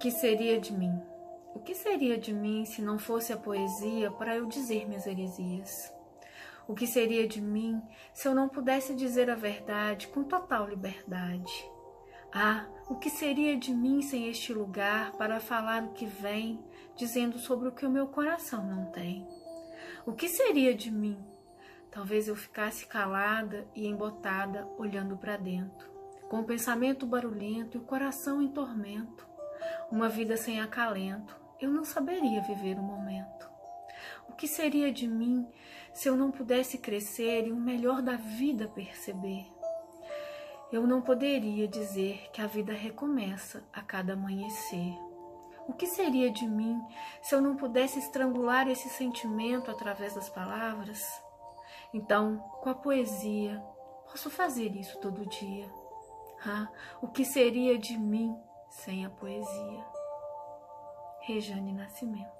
que seria de mim? O que seria de mim se não fosse a poesia para eu dizer minhas heresias? O que seria de mim se eu não pudesse dizer a verdade com total liberdade? Ah, o que seria de mim sem este lugar para falar o que vem, dizendo sobre o que o meu coração não tem? O que seria de mim? Talvez eu ficasse calada e embotada, olhando para dentro, com o pensamento barulhento e o coração em tormento. Uma vida sem acalento, eu não saberia viver o momento. O que seria de mim se eu não pudesse crescer e o melhor da vida perceber? Eu não poderia dizer que a vida recomeça a cada amanhecer. O que seria de mim se eu não pudesse estrangular esse sentimento através das palavras? Então, com a poesia, posso fazer isso todo dia. Ah, o que seria de mim sem a poesia? Rejane Nascimento